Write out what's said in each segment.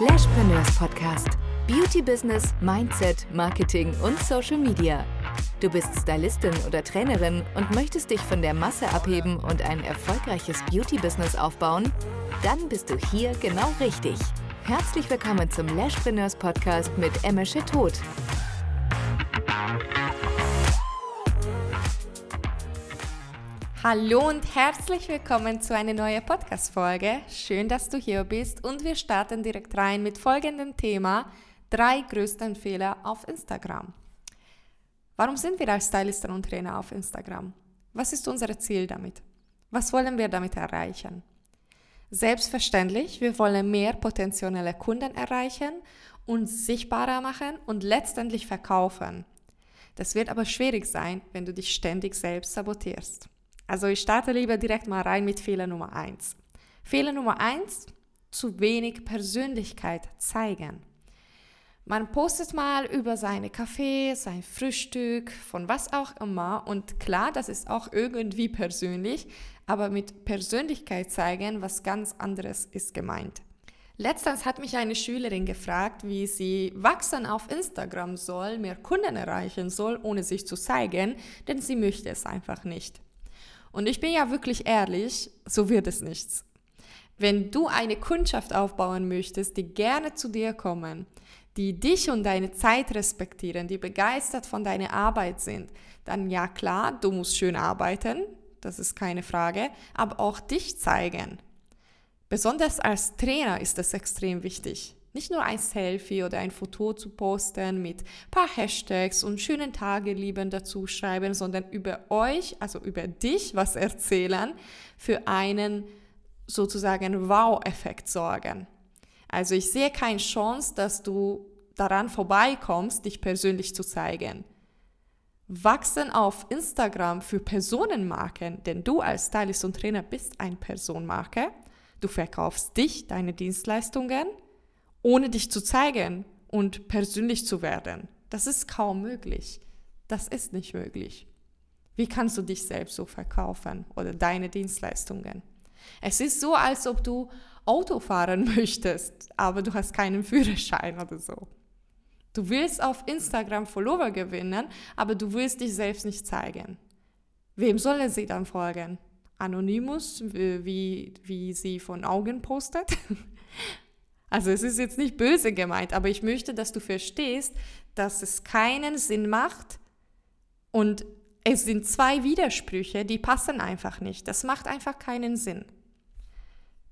Lashpreneurs Podcast. Beauty Business, Mindset, Marketing und Social Media. Du bist Stylistin oder Trainerin und möchtest dich von der Masse abheben und ein erfolgreiches Beauty Business aufbauen? Dann bist du hier genau richtig. Herzlich willkommen zum Lashpreneurs Podcast mit Emmersche Tod. Hallo und herzlich willkommen zu einer neuen Podcast-Folge. Schön, dass du hier bist und wir starten direkt rein mit folgendem Thema: drei größten Fehler auf Instagram. Warum sind wir als Stylisten und Trainer auf Instagram? Was ist unser Ziel damit? Was wollen wir damit erreichen? Selbstverständlich, wir wollen mehr potenzielle Kunden erreichen und sichtbarer machen und letztendlich verkaufen. Das wird aber schwierig sein, wenn du dich ständig selbst sabotierst. Also ich starte lieber direkt mal rein mit Fehler Nummer 1. Fehler Nummer 1, zu wenig Persönlichkeit zeigen. Man postet mal über seine Kaffee, sein Frühstück, von was auch immer. Und klar, das ist auch irgendwie persönlich, aber mit Persönlichkeit zeigen, was ganz anderes ist gemeint. Letztens hat mich eine Schülerin gefragt, wie sie wachsen auf Instagram soll, mehr Kunden erreichen soll, ohne sich zu zeigen, denn sie möchte es einfach nicht. Und ich bin ja wirklich ehrlich, so wird es nichts. Wenn du eine Kundschaft aufbauen möchtest, die gerne zu dir kommen, die dich und deine Zeit respektieren, die begeistert von deiner Arbeit sind, dann ja klar, du musst schön arbeiten, das ist keine Frage, aber auch dich zeigen. Besonders als Trainer ist das extrem wichtig. Nicht nur ein Selfie oder ein Foto zu posten mit ein paar Hashtags und schönen Tagelieben dazu schreiben, sondern über euch, also über dich was erzählen, für einen sozusagen Wow-Effekt sorgen. Also ich sehe keine Chance, dass du daran vorbeikommst, dich persönlich zu zeigen. Wachsen auf Instagram für Personenmarken, denn du als Stylist und Trainer bist ein Personenmarke. Du verkaufst dich, deine Dienstleistungen ohne dich zu zeigen und persönlich zu werden. Das ist kaum möglich. Das ist nicht möglich. Wie kannst du dich selbst so verkaufen oder deine Dienstleistungen? Es ist so, als ob du Auto fahren möchtest, aber du hast keinen Führerschein oder so. Du willst auf Instagram Follower gewinnen, aber du willst dich selbst nicht zeigen. Wem sollen sie dann folgen? Anonymous, wie, wie sie von Augen postet? Also es ist jetzt nicht böse gemeint, aber ich möchte, dass du verstehst, dass es keinen Sinn macht und es sind zwei Widersprüche, die passen einfach nicht. Das macht einfach keinen Sinn.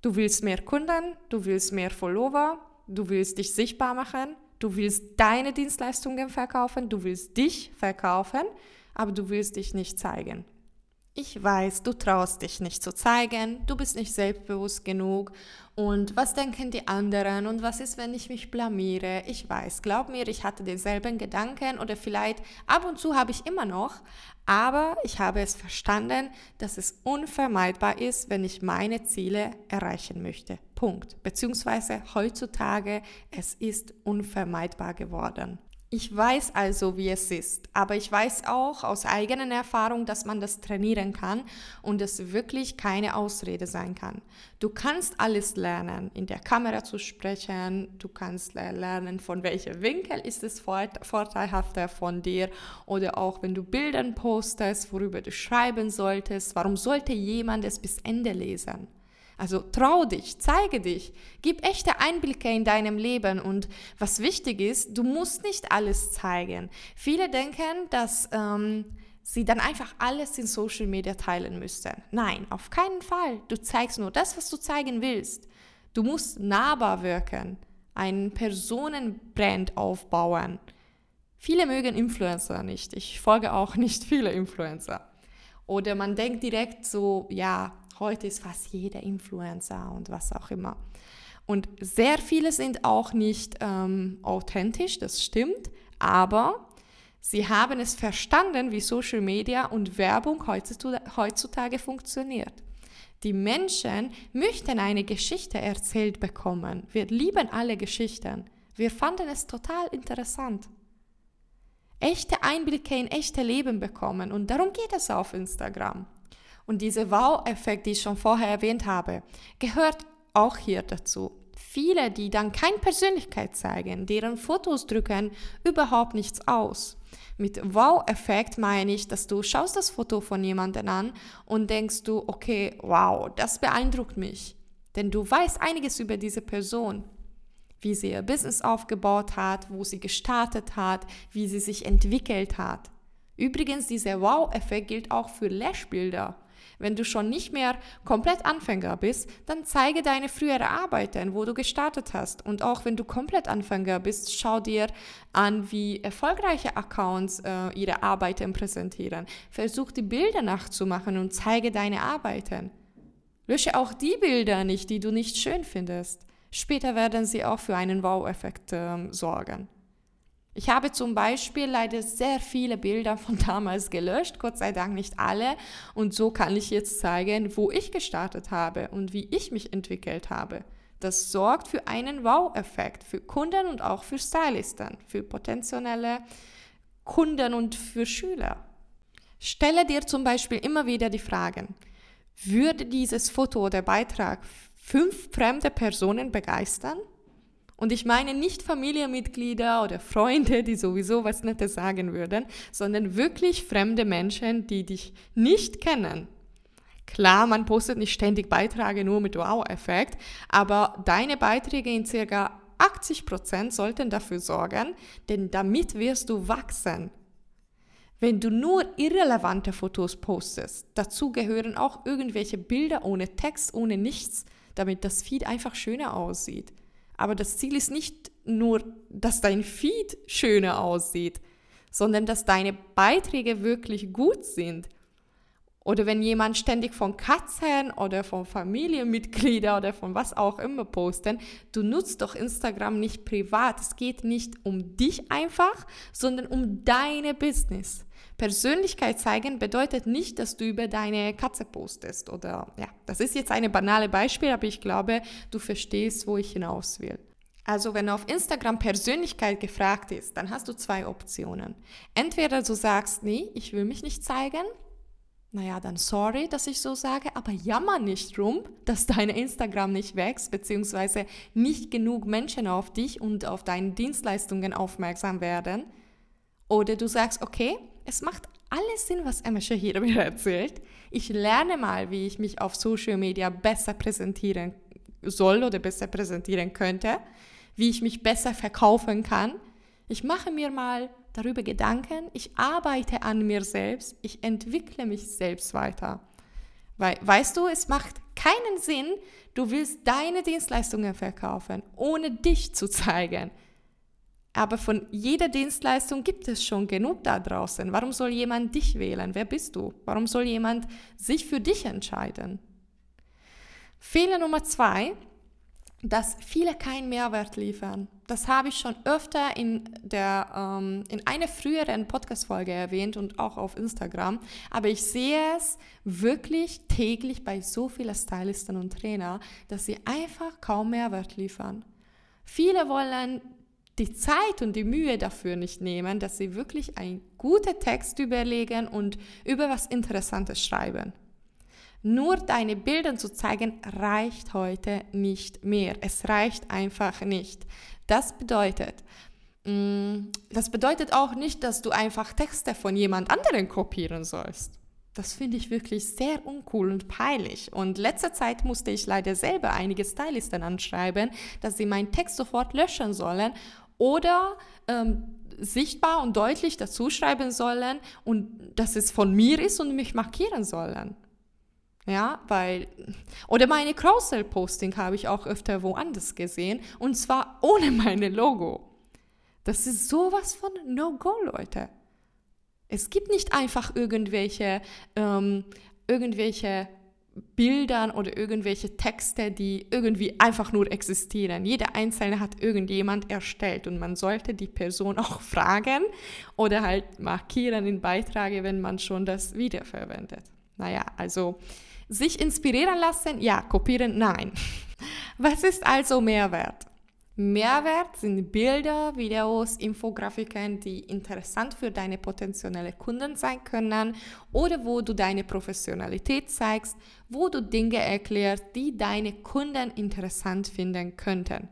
Du willst mehr Kunden, du willst mehr Follower, du willst dich sichtbar machen, du willst deine Dienstleistungen verkaufen, du willst dich verkaufen, aber du willst dich nicht zeigen. Ich weiß, du traust dich nicht zu zeigen, du bist nicht selbstbewusst genug und was denken die anderen und was ist, wenn ich mich blamiere? Ich weiß, glaub mir, ich hatte denselben Gedanken oder vielleicht ab und zu habe ich immer noch, aber ich habe es verstanden, dass es unvermeidbar ist, wenn ich meine Ziele erreichen möchte. Punkt. Beziehungsweise heutzutage, es ist unvermeidbar geworden. Ich weiß also, wie es ist, aber ich weiß auch aus eigener Erfahrung, dass man das trainieren kann und es wirklich keine Ausrede sein kann. Du kannst alles lernen, in der Kamera zu sprechen, du kannst lernen, von welchem Winkel ist es vorteilhafter von dir oder auch wenn du Bilder postest, worüber du schreiben solltest, warum sollte jemand es bis Ende lesen? Also trau dich, zeige dich, gib echte Einblicke in deinem Leben und was wichtig ist, du musst nicht alles zeigen. Viele denken, dass ähm, sie dann einfach alles in Social Media teilen müssten. Nein, auf keinen Fall. Du zeigst nur das, was du zeigen willst. Du musst nahbar wirken, einen Personenbrand aufbauen. Viele mögen Influencer nicht. Ich folge auch nicht viele Influencer. Oder man denkt direkt so, ja, Heute ist fast jeder Influencer und was auch immer. Und sehr viele sind auch nicht ähm, authentisch, das stimmt, aber sie haben es verstanden, wie Social Media und Werbung heutzutage funktioniert. Die Menschen möchten eine Geschichte erzählt bekommen. Wir lieben alle Geschichten. Wir fanden es total interessant. Echte Einblicke in echte Leben bekommen und darum geht es auf Instagram. Und dieser Wow-Effekt, den ich schon vorher erwähnt habe, gehört auch hier dazu. viele, die dann keine Persönlichkeit zeigen, deren Fotos drücken überhaupt nichts aus. Mit Wow-Effekt meine ich, dass du schaust das Foto von jemandem an und denkst du, okay, wow, das beeindruckt mich. Denn du weißt einiges über diese Person wie sie ihr Business aufgebaut hat, wo sie gestartet hat, wie sie sich entwickelt hat. Übrigens, dieser Wow-Effekt gilt auch für Lashbilder. Wenn du schon nicht mehr komplett Anfänger bist, dann zeige deine frühere Arbeiten, wo du gestartet hast. Und auch wenn du komplett Anfänger bist, schau dir an, wie erfolgreiche Accounts äh, ihre Arbeiten präsentieren. Versuch die Bilder nachzumachen und zeige deine Arbeiten. Lösche auch die Bilder nicht, die du nicht schön findest. Später werden sie auch für einen Wow-Effekt äh, sorgen. Ich habe zum Beispiel leider sehr viele Bilder von damals gelöscht, Gott sei Dank nicht alle. Und so kann ich jetzt zeigen, wo ich gestartet habe und wie ich mich entwickelt habe. Das sorgt für einen Wow-Effekt für Kunden und auch für Stylisten, für potenzielle Kunden und für Schüler. Stelle dir zum Beispiel immer wieder die Fragen, würde dieses Foto oder Beitrag fünf fremde Personen begeistern? Und ich meine nicht Familienmitglieder oder Freunde, die sowieso was Nettes sagen würden, sondern wirklich fremde Menschen, die dich nicht kennen. Klar, man postet nicht ständig Beiträge nur mit Wow-Effekt, aber deine Beiträge in circa 80 Prozent sollten dafür sorgen, denn damit wirst du wachsen. Wenn du nur irrelevante Fotos postest, dazu gehören auch irgendwelche Bilder ohne Text, ohne nichts, damit das Feed einfach schöner aussieht. Aber das Ziel ist nicht nur, dass dein Feed schöner aussieht, sondern dass deine Beiträge wirklich gut sind. Oder wenn jemand ständig von Katzen oder von Familienmitgliedern oder von was auch immer posten, du nutzt doch Instagram nicht privat. Es geht nicht um dich einfach, sondern um deine Business. Persönlichkeit zeigen bedeutet nicht, dass du über deine Katze postest oder ja, das ist jetzt eine banale Beispiel, aber ich glaube, du verstehst, wo ich hinaus will. Also wenn auf Instagram Persönlichkeit gefragt ist, dann hast du zwei Optionen. Entweder du sagst, nee, ich will mich nicht zeigen, naja, dann sorry, dass ich so sage, aber jammer nicht rum, dass dein Instagram nicht wächst, beziehungsweise nicht genug Menschen auf dich und auf deine Dienstleistungen aufmerksam werden. Oder du sagst, okay, es macht alles Sinn, was Emma Shahir mir erzählt. Ich lerne mal, wie ich mich auf Social Media besser präsentieren soll oder besser präsentieren könnte, wie ich mich besser verkaufen kann. Ich mache mir mal darüber Gedanken, ich arbeite an mir selbst, ich entwickle mich selbst weiter. Weil, weißt du, es macht keinen Sinn, du willst deine Dienstleistungen verkaufen, ohne dich zu zeigen. Aber von jeder Dienstleistung gibt es schon genug da draußen. Warum soll jemand dich wählen? Wer bist du? Warum soll jemand sich für dich entscheiden? Fehler Nummer zwei, dass viele keinen Mehrwert liefern. Das habe ich schon öfter in, der, ähm, in einer früheren Podcast-Folge erwähnt und auch auf Instagram. Aber ich sehe es wirklich täglich bei so vielen Stylisten und Trainer, dass sie einfach kaum Mehrwert liefern. Viele wollen die Zeit und die Mühe dafür nicht nehmen, dass sie wirklich einen guten Text überlegen und über was Interessantes schreiben. Nur deine Bilder zu zeigen reicht heute nicht mehr. Es reicht einfach nicht. Das bedeutet, mm, das bedeutet auch nicht, dass du einfach Texte von jemand anderen kopieren sollst. Das finde ich wirklich sehr uncool und peinlich. Und letzter Zeit musste ich leider selber einige Stylisten anschreiben, dass sie meinen Text sofort löschen sollen oder ähm, sichtbar und deutlich dazu schreiben sollen und dass es von mir ist und mich markieren sollen. Ja, weil, oder meine Cross-Sell-Posting habe ich auch öfter woanders gesehen und zwar ohne meine Logo. Das ist sowas von No-Go, Leute. Es gibt nicht einfach irgendwelche, ähm, irgendwelche Bildern oder irgendwelche Texte, die irgendwie einfach nur existieren. Jeder einzelne hat irgendjemand erstellt und man sollte die Person auch fragen oder halt markieren in Beiträge, wenn man schon das wiederverwendet. Naja, also sich inspirieren lassen, ja, kopieren, nein. Was ist also Mehrwert? Mehrwert sind Bilder, Videos, Infografiken, die interessant für deine potenziellen Kunden sein können oder wo du deine Professionalität zeigst, wo du Dinge erklärst, die deine Kunden interessant finden könnten.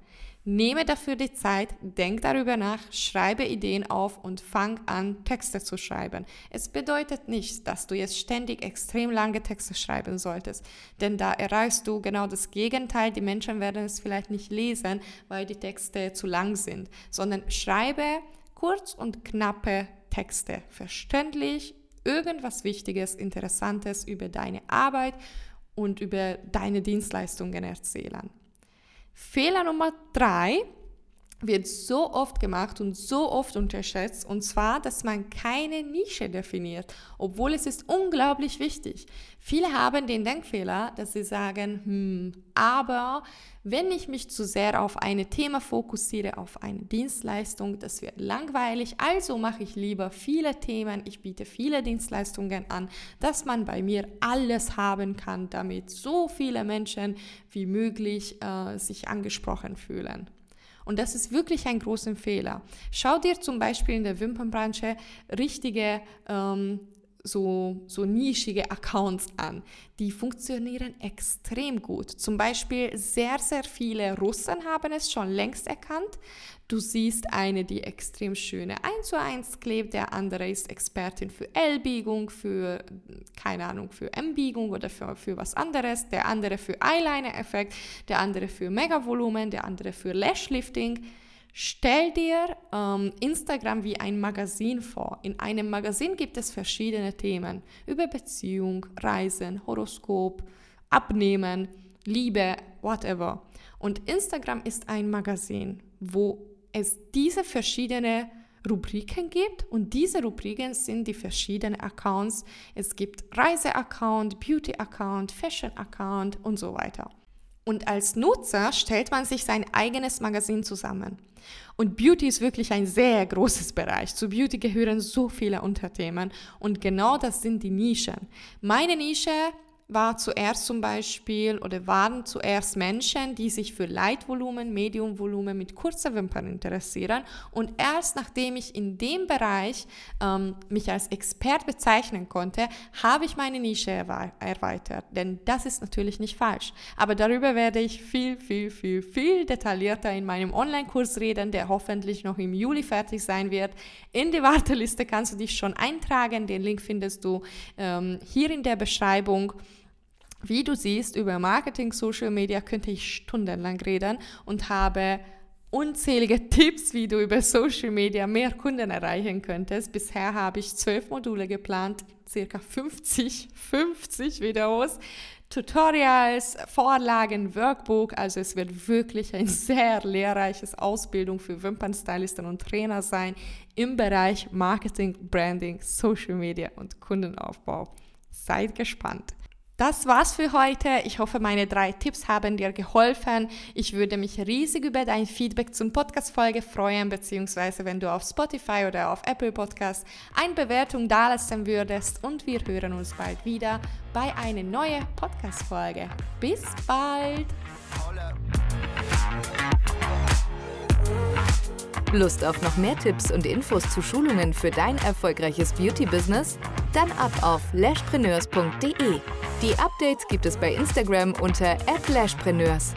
Nehme dafür die Zeit, denk darüber nach, schreibe Ideen auf und fang an, Texte zu schreiben. Es bedeutet nicht, dass du jetzt ständig extrem lange Texte schreiben solltest, denn da erreichst du genau das Gegenteil. Die Menschen werden es vielleicht nicht lesen, weil die Texte zu lang sind, sondern schreibe kurz und knappe Texte, verständlich, irgendwas Wichtiges, Interessantes über deine Arbeit und über deine Dienstleistungen erzählen. Fehler Nummer drei wird so oft gemacht und so oft unterschätzt, und zwar, dass man keine Nische definiert, obwohl es ist unglaublich wichtig. Viele haben den Denkfehler, dass sie sagen, hm, aber wenn ich mich zu sehr auf ein Thema fokussiere, auf eine Dienstleistung, das wird langweilig, also mache ich lieber viele Themen, ich biete viele Dienstleistungen an, dass man bei mir alles haben kann, damit so viele Menschen wie möglich äh, sich angesprochen fühlen. Und das ist wirklich ein großer Fehler. Schau dir zum Beispiel in der Wimpernbranche richtige ähm, so, so nischige Accounts an. Die funktionieren extrem gut. Zum Beispiel sehr, sehr viele Russen haben es schon längst erkannt. Du siehst eine, die extrem schöne 1 zu 1 klebt, der andere ist Expertin für L-Biegung, für, keine Ahnung, für M-Biegung oder für, für was anderes, der andere für Eyeliner-Effekt, der andere für Megavolumen, der andere für Lashlifting. Stell dir ähm, Instagram wie ein Magazin vor. In einem Magazin gibt es verschiedene Themen über Beziehung, Reisen, Horoskop, Abnehmen, Liebe, whatever. Und Instagram ist ein Magazin, wo es diese verschiedenen Rubriken gibt und diese Rubriken sind die verschiedenen Accounts. Es gibt Reise-Account, Beauty-Account, Fashion-Account und so weiter. Und als Nutzer stellt man sich sein eigenes Magazin zusammen. Und Beauty ist wirklich ein sehr großes Bereich. Zu Beauty gehören so viele Unterthemen und genau das sind die Nischen. Meine Nische war zuerst zum Beispiel oder waren zuerst Menschen, die sich für Leitvolumen, Mediumvolumen mit kurzer Wimpern interessieren. Und erst nachdem ich in dem Bereich ähm, mich als Expert bezeichnen konnte, habe ich meine Nische erweitert. Denn das ist natürlich nicht falsch. Aber darüber werde ich viel, viel, viel, viel detaillierter in meinem Online-Kurs reden, der hoffentlich noch im Juli fertig sein wird. In die Warteliste kannst du dich schon eintragen. Den Link findest du ähm, hier in der Beschreibung. Wie du siehst, über Marketing, Social Media könnte ich stundenlang reden und habe unzählige Tipps, wie du über Social Media mehr Kunden erreichen könntest. Bisher habe ich zwölf Module geplant, circa 50, 50 Videos, Tutorials, Vorlagen, Workbook. Also es wird wirklich ein sehr lehrreiches Ausbildung für Wimpernstylisten und Trainer sein im Bereich Marketing, Branding, Social Media und Kundenaufbau. Seid gespannt. Das war's für heute. Ich hoffe, meine drei Tipps haben dir geholfen. Ich würde mich riesig über dein Feedback zum Podcast-Folge freuen, beziehungsweise wenn du auf Spotify oder auf Apple Podcasts eine Bewertung dalassen würdest. Und wir hören uns bald wieder bei einer neuen Podcast-Folge. Bis bald! Lust auf noch mehr Tipps und Infos zu Schulungen für dein erfolgreiches Beauty-Business? Dann ab auf lashpreneurs.de. Die Updates gibt es bei Instagram unter @lashpreneurs.